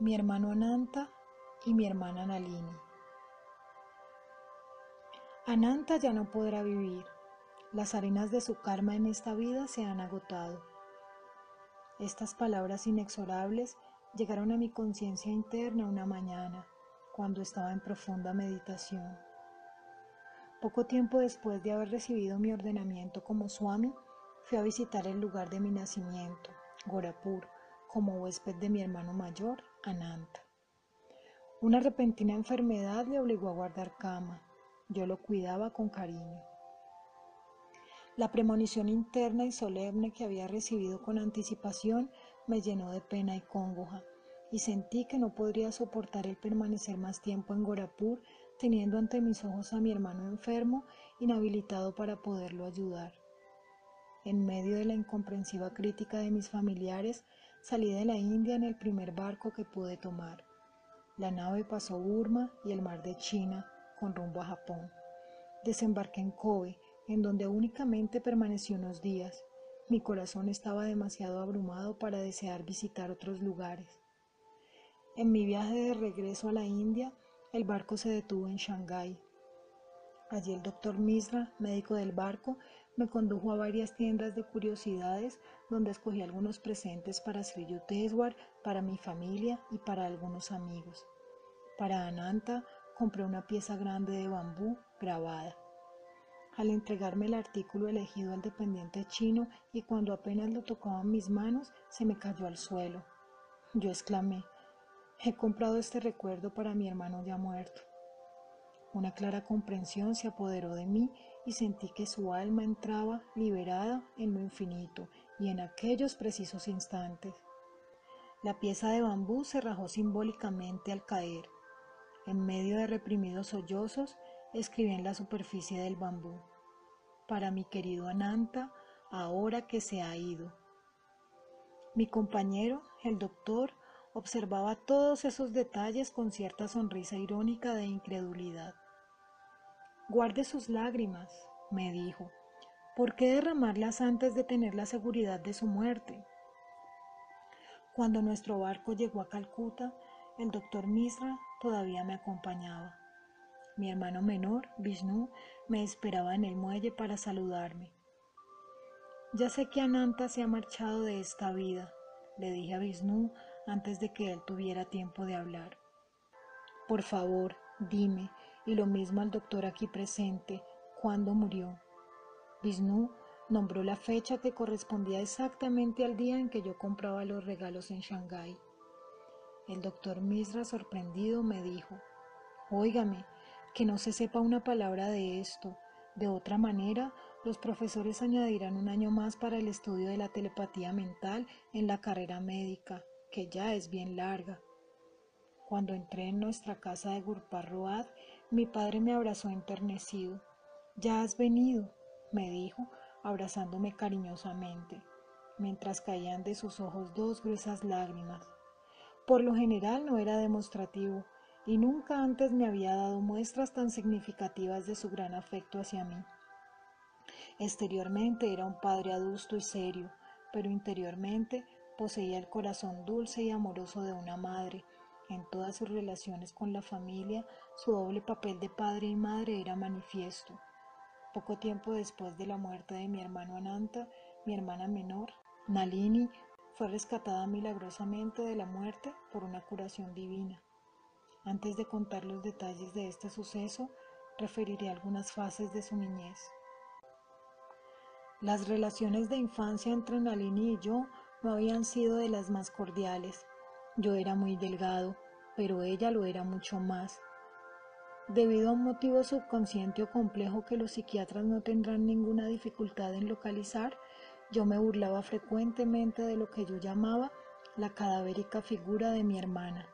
mi hermano Ananta y mi hermana Nalini. Ananta ya no podrá vivir. Las arenas de su karma en esta vida se han agotado. Estas palabras inexorables llegaron a mi conciencia interna una mañana, cuando estaba en profunda meditación. Poco tiempo después de haber recibido mi ordenamiento como Swami, fui a visitar el lugar de mi nacimiento, Gorapur, como huésped de mi hermano mayor, Ananta. Una repentina enfermedad le obligó a guardar cama. Yo lo cuidaba con cariño. La premonición interna y solemne que había recibido con anticipación me llenó de pena y congoja, y sentí que no podría soportar el permanecer más tiempo en Gorapur teniendo ante mis ojos a mi hermano enfermo, inhabilitado para poderlo ayudar. En medio de la incomprensiva crítica de mis familiares, salí de la India en el primer barco que pude tomar. La nave pasó Burma y el mar de China con rumbo a Japón. Desembarqué en Kobe, en donde únicamente permanecí unos días. Mi corazón estaba demasiado abrumado para desear visitar otros lugares. En mi viaje de regreso a la India, el barco se detuvo en Shanghái. Allí el doctor Misra, médico del barco, me condujo a varias tiendas de curiosidades donde escogí algunos presentes para Sri Yukteswar, para mi familia y para algunos amigos. Para Ananta compré una pieza grande de bambú grabada. Al entregarme el artículo elegido al dependiente chino y cuando apenas lo tocaba en mis manos, se me cayó al suelo. Yo exclamé, He comprado este recuerdo para mi hermano ya muerto. Una clara comprensión se apoderó de mí y sentí que su alma entraba liberada en lo infinito y en aquellos precisos instantes. La pieza de bambú se rajó simbólicamente al caer. En medio de reprimidos sollozos, escribí en la superficie del bambú. Para mi querido Ananta, ahora que se ha ido. Mi compañero, el doctor, observaba todos esos detalles con cierta sonrisa irónica de incredulidad. Guarde sus lágrimas, me dijo. ¿Por qué derramarlas antes de tener la seguridad de su muerte? Cuando nuestro barco llegó a Calcuta, el doctor Misra todavía me acompañaba. Mi hermano menor, Vishnu, me esperaba en el muelle para saludarme. Ya sé que Ananta se ha marchado de esta vida, le dije a Vishnu antes de que él tuviera tiempo de hablar. Por favor, dime, y lo mismo al doctor aquí presente, ¿cuándo murió? Vishnu nombró la fecha que correspondía exactamente al día en que yo compraba los regalos en Shanghái. El doctor Misra, sorprendido, me dijo, Óigame, que no se sepa una palabra de esto. De otra manera, los profesores añadirán un año más para el estudio de la telepatía mental en la carrera médica que ya es bien larga. Cuando entré en nuestra casa de Gurparroad, mi padre me abrazó enternecido. Ya has venido, me dijo, abrazándome cariñosamente, mientras caían de sus ojos dos gruesas lágrimas. Por lo general no era demostrativo, y nunca antes me había dado muestras tan significativas de su gran afecto hacia mí. Exteriormente era un padre adusto y serio, pero interiormente Poseía el corazón dulce y amoroso de una madre. En todas sus relaciones con la familia, su doble papel de padre y madre era manifiesto. Poco tiempo después de la muerte de mi hermano Ananta, mi hermana menor, Nalini, fue rescatada milagrosamente de la muerte por una curación divina. Antes de contar los detalles de este suceso, referiré algunas fases de su niñez. Las relaciones de infancia entre Nalini y yo no habían sido de las más cordiales. Yo era muy delgado, pero ella lo era mucho más. Debido a un motivo subconsciente o complejo que los psiquiatras no tendrán ninguna dificultad en localizar, yo me burlaba frecuentemente de lo que yo llamaba la cadavérica figura de mi hermana.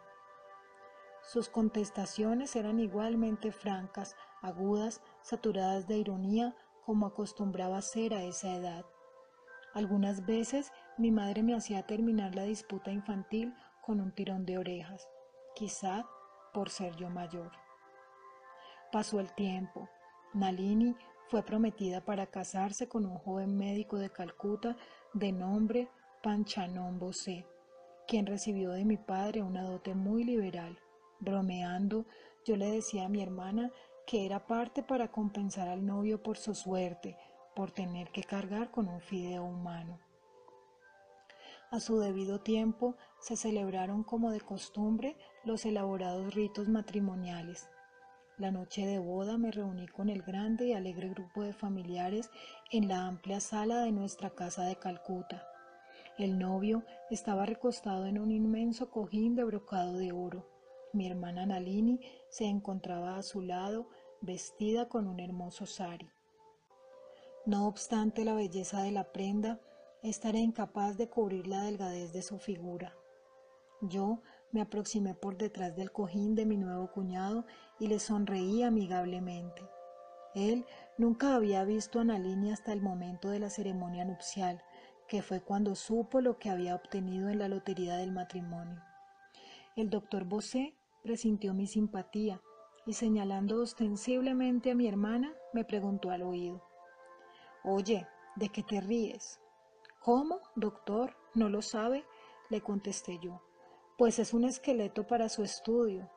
Sus contestaciones eran igualmente francas, agudas, saturadas de ironía, como acostumbraba ser a esa edad. Algunas veces mi madre me hacía terminar la disputa infantil con un tirón de orejas, quizá por ser yo mayor. Pasó el tiempo. Nalini fue prometida para casarse con un joven médico de Calcuta de nombre Panchanon Bose, quien recibió de mi padre una dote muy liberal. Bromeando, yo le decía a mi hermana que era parte para compensar al novio por su suerte, por tener que cargar con un fideo humano. A su debido tiempo se celebraron como de costumbre los elaborados ritos matrimoniales. La noche de boda me reuní con el grande y alegre grupo de familiares en la amplia sala de nuestra casa de Calcuta. El novio estaba recostado en un inmenso cojín de brocado de oro. Mi hermana Nalini se encontraba a su lado, vestida con un hermoso sari. No obstante la belleza de la prenda, esta era incapaz de cubrir la delgadez de su figura. Yo me aproximé por detrás del cojín de mi nuevo cuñado y le sonreí amigablemente. Él nunca había visto a Nalini hasta el momento de la ceremonia nupcial, que fue cuando supo lo que había obtenido en la lotería del matrimonio. El doctor Bosé presintió mi simpatía y señalando ostensiblemente a mi hermana, me preguntó al oído, Oye, ¿de qué te ríes? ¿Cómo, doctor? ¿No lo sabe? le contesté yo. Pues es un esqueleto para su estudio.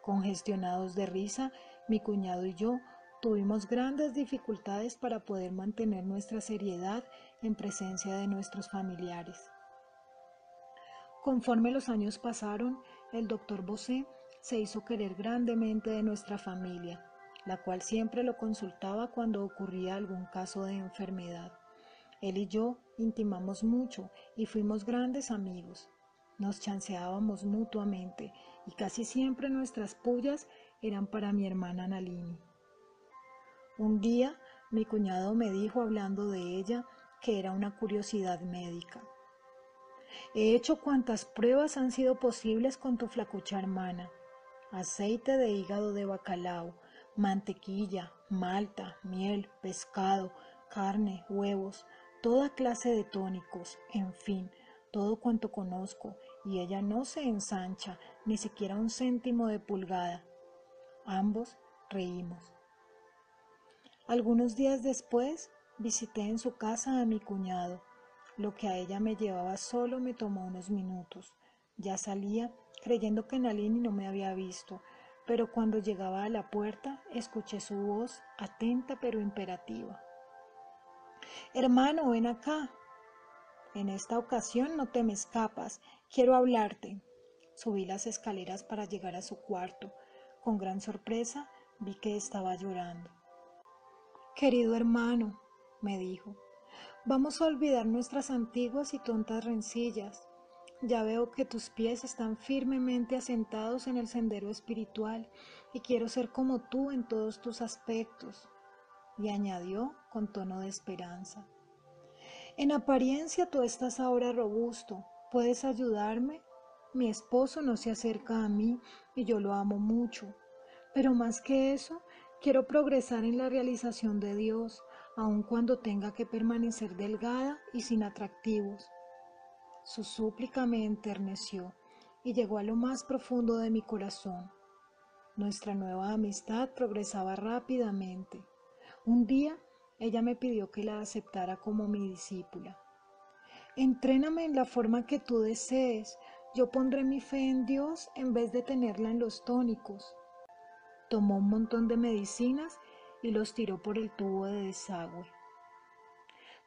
Congestionados de risa, mi cuñado y yo tuvimos grandes dificultades para poder mantener nuestra seriedad en presencia de nuestros familiares. Conforme los años pasaron, el doctor Bosé se hizo querer grandemente de nuestra familia la cual siempre lo consultaba cuando ocurría algún caso de enfermedad. Él y yo intimamos mucho y fuimos grandes amigos. Nos chanceábamos mutuamente y casi siempre nuestras pullas eran para mi hermana Nalini. Un día mi cuñado me dijo hablando de ella que era una curiosidad médica. He hecho cuantas pruebas han sido posibles con tu flacucha hermana. Aceite de hígado de bacalao, mantequilla, malta, miel, pescado, carne, huevos, toda clase de tónicos, en fin, todo cuanto conozco, y ella no se ensancha ni siquiera un céntimo de pulgada. Ambos reímos. Algunos días después visité en su casa a mi cuñado. Lo que a ella me llevaba solo me tomó unos minutos. Ya salía creyendo que Nalini no me había visto, pero cuando llegaba a la puerta escuché su voz atenta pero imperativa. Hermano, ven acá. En esta ocasión no te me escapas, quiero hablarte. Subí las escaleras para llegar a su cuarto. Con gran sorpresa vi que estaba llorando. Querido hermano, me dijo, vamos a olvidar nuestras antiguas y tontas rencillas. Ya veo que tus pies están firmemente asentados en el sendero espiritual y quiero ser como tú en todos tus aspectos. Y añadió con tono de esperanza. En apariencia tú estás ahora robusto. ¿Puedes ayudarme? Mi esposo no se acerca a mí y yo lo amo mucho. Pero más que eso, quiero progresar en la realización de Dios, aun cuando tenga que permanecer delgada y sin atractivos. Su súplica me enterneció y llegó a lo más profundo de mi corazón. Nuestra nueva amistad progresaba rápidamente. Un día ella me pidió que la aceptara como mi discípula. Entréname en la forma que tú desees. Yo pondré mi fe en Dios en vez de tenerla en los tónicos. Tomó un montón de medicinas y los tiró por el tubo de desagüe.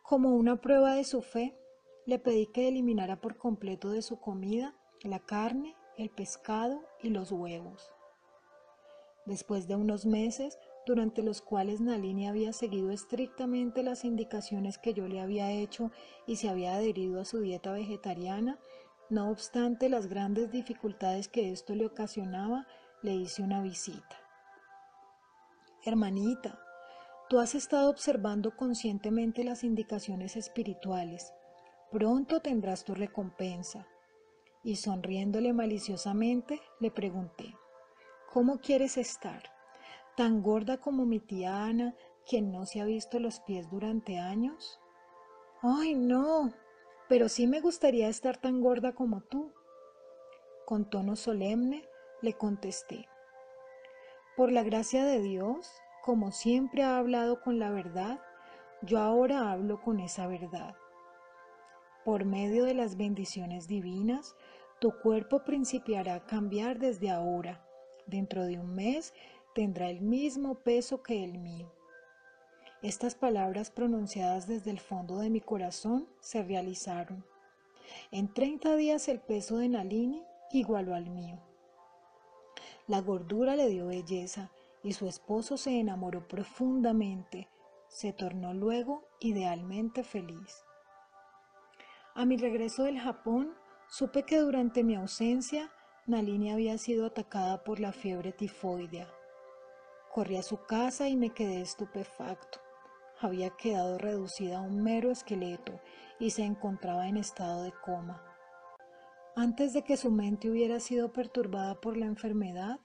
Como una prueba de su fe, le pedí que eliminara por completo de su comida la carne, el pescado y los huevos. Después de unos meses, durante los cuales Nalini había seguido estrictamente las indicaciones que yo le había hecho y se había adherido a su dieta vegetariana, no obstante las grandes dificultades que esto le ocasionaba, le hice una visita. Hermanita, tú has estado observando conscientemente las indicaciones espirituales pronto tendrás tu recompensa. Y sonriéndole maliciosamente, le pregunté, ¿cómo quieres estar? ¿Tan gorda como mi tía Ana, quien no se ha visto los pies durante años? Ay, no, pero sí me gustaría estar tan gorda como tú. Con tono solemne le contesté, por la gracia de Dios, como siempre ha hablado con la verdad, yo ahora hablo con esa verdad. Por medio de las bendiciones divinas, Tu cuerpo principiará a cambiar desde ahora. Dentro de un mes tendrá el mismo peso que el mío. Estas palabras pronunciadas desde el fondo de mi corazón se realizaron. En 30 días el peso de Nalini igualó al mío. La gordura le dio belleza y su esposo se enamoró profundamente. Se tornó luego idealmente feliz. A mi regreso del Japón, supe que durante mi ausencia Nalini había sido atacada por la fiebre tifoidea. Corrí a su casa y me quedé estupefacto había quedado reducida a un mero esqueleto y se encontraba en estado de coma. Antes de que su mente hubiera sido perturbada por la enfermedad,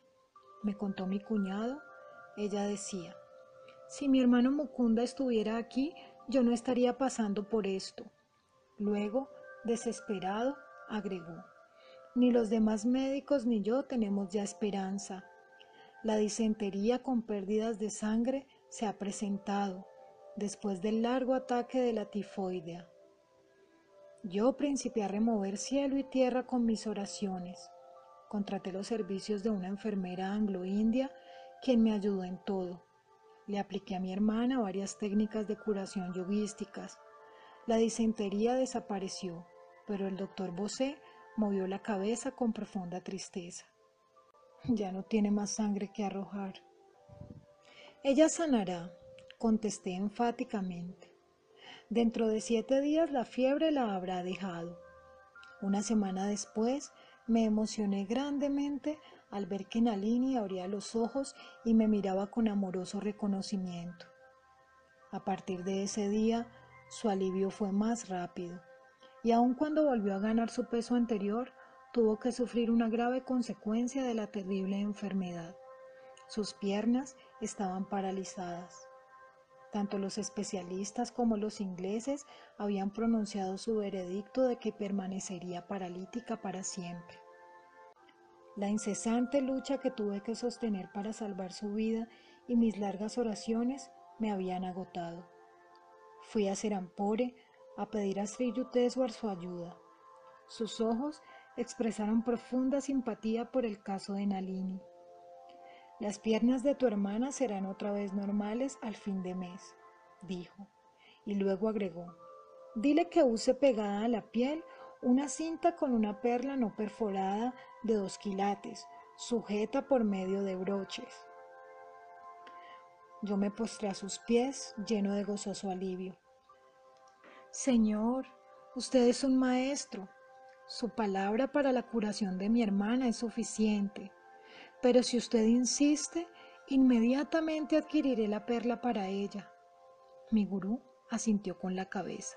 me contó mi cuñado, ella decía, si mi hermano Mukunda estuviera aquí, yo no estaría pasando por esto. Luego, desesperado, agregó, ni los demás médicos ni yo tenemos ya esperanza. La disentería con pérdidas de sangre se ha presentado después del largo ataque de la tifoidea. Yo principié a remover cielo y tierra con mis oraciones. Contraté los servicios de una enfermera anglo-india, quien me ayudó en todo. Le apliqué a mi hermana varias técnicas de curación yoguísticas. La disentería desapareció, pero el doctor Bosé movió la cabeza con profunda tristeza. Ya no tiene más sangre que arrojar. Ella sanará, contesté enfáticamente. Dentro de siete días la fiebre la habrá dejado. Una semana después me emocioné grandemente al ver que Nalini abría los ojos y me miraba con amoroso reconocimiento. A partir de ese día, su alivio fue más rápido, y aun cuando volvió a ganar su peso anterior, tuvo que sufrir una grave consecuencia de la terrible enfermedad. Sus piernas estaban paralizadas. Tanto los especialistas como los ingleses habían pronunciado su veredicto de que permanecería paralítica para siempre. La incesante lucha que tuve que sostener para salvar su vida y mis largas oraciones me habían agotado. Fui a Serampore a pedir a Sri Yukteswar su ayuda. Sus ojos expresaron profunda simpatía por el caso de Nalini. Las piernas de tu hermana serán otra vez normales al fin de mes, dijo, y luego agregó, dile que use pegada a la piel una cinta con una perla no perforada de dos quilates, sujeta por medio de broches. Yo me postré a sus pies, lleno de gozoso alivio. Señor, usted es un maestro. Su palabra para la curación de mi hermana es suficiente. Pero si usted insiste, inmediatamente adquiriré la perla para ella. Mi gurú asintió con la cabeza.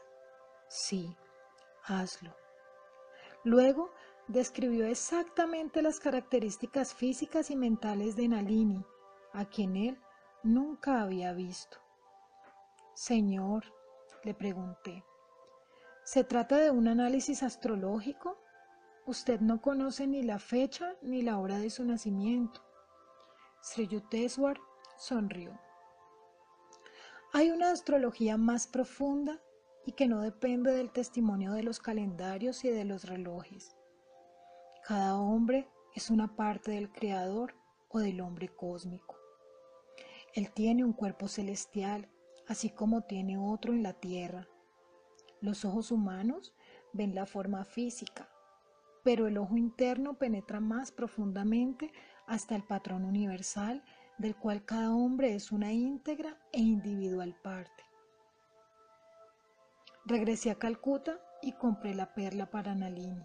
Sí, hazlo. Luego describió exactamente las características físicas y mentales de Nalini, a quien él nunca había visto. Señor, le pregunté, ¿se trata de un análisis astrológico? Usted no conoce ni la fecha ni la hora de su nacimiento. Sri Yukteswar sonrió. Hay una astrología más profunda y que no depende del testimonio de los calendarios y de los relojes. Cada hombre es una parte del Creador o del hombre cósmico. Él tiene un cuerpo celestial, así como tiene otro en la tierra. Los ojos humanos ven la forma física, pero el ojo interno penetra más profundamente hasta el patrón universal del cual cada hombre es una íntegra e individual parte. Regresé a Calcuta y compré la perla para Nalini.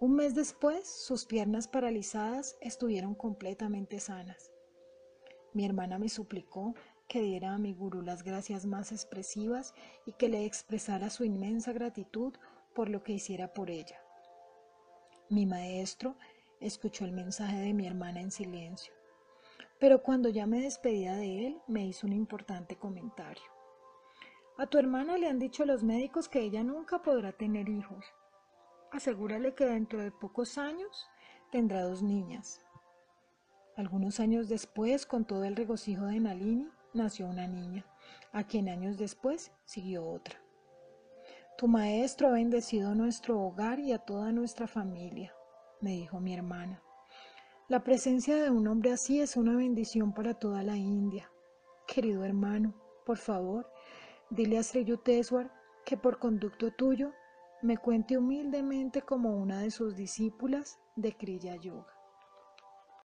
Un mes después, sus piernas paralizadas estuvieron completamente sanas. Mi hermana me suplicó que diera a mi gurú las gracias más expresivas y que le expresara su inmensa gratitud por lo que hiciera por ella. Mi maestro escuchó el mensaje de mi hermana en silencio, pero cuando ya me despedía de él me hizo un importante comentario. A tu hermana le han dicho los médicos que ella nunca podrá tener hijos. Asegúrale que dentro de pocos años tendrá dos niñas. Algunos años después, con todo el regocijo de Nalini, nació una niña, a quien años después siguió otra. Tu maestro ha bendecido nuestro hogar y a toda nuestra familia, me dijo mi hermana. La presencia de un hombre así es una bendición para toda la India. Querido hermano, por favor, dile a Sri Yukteswar que por conducto tuyo me cuente humildemente como una de sus discípulas de Kriya Yoga.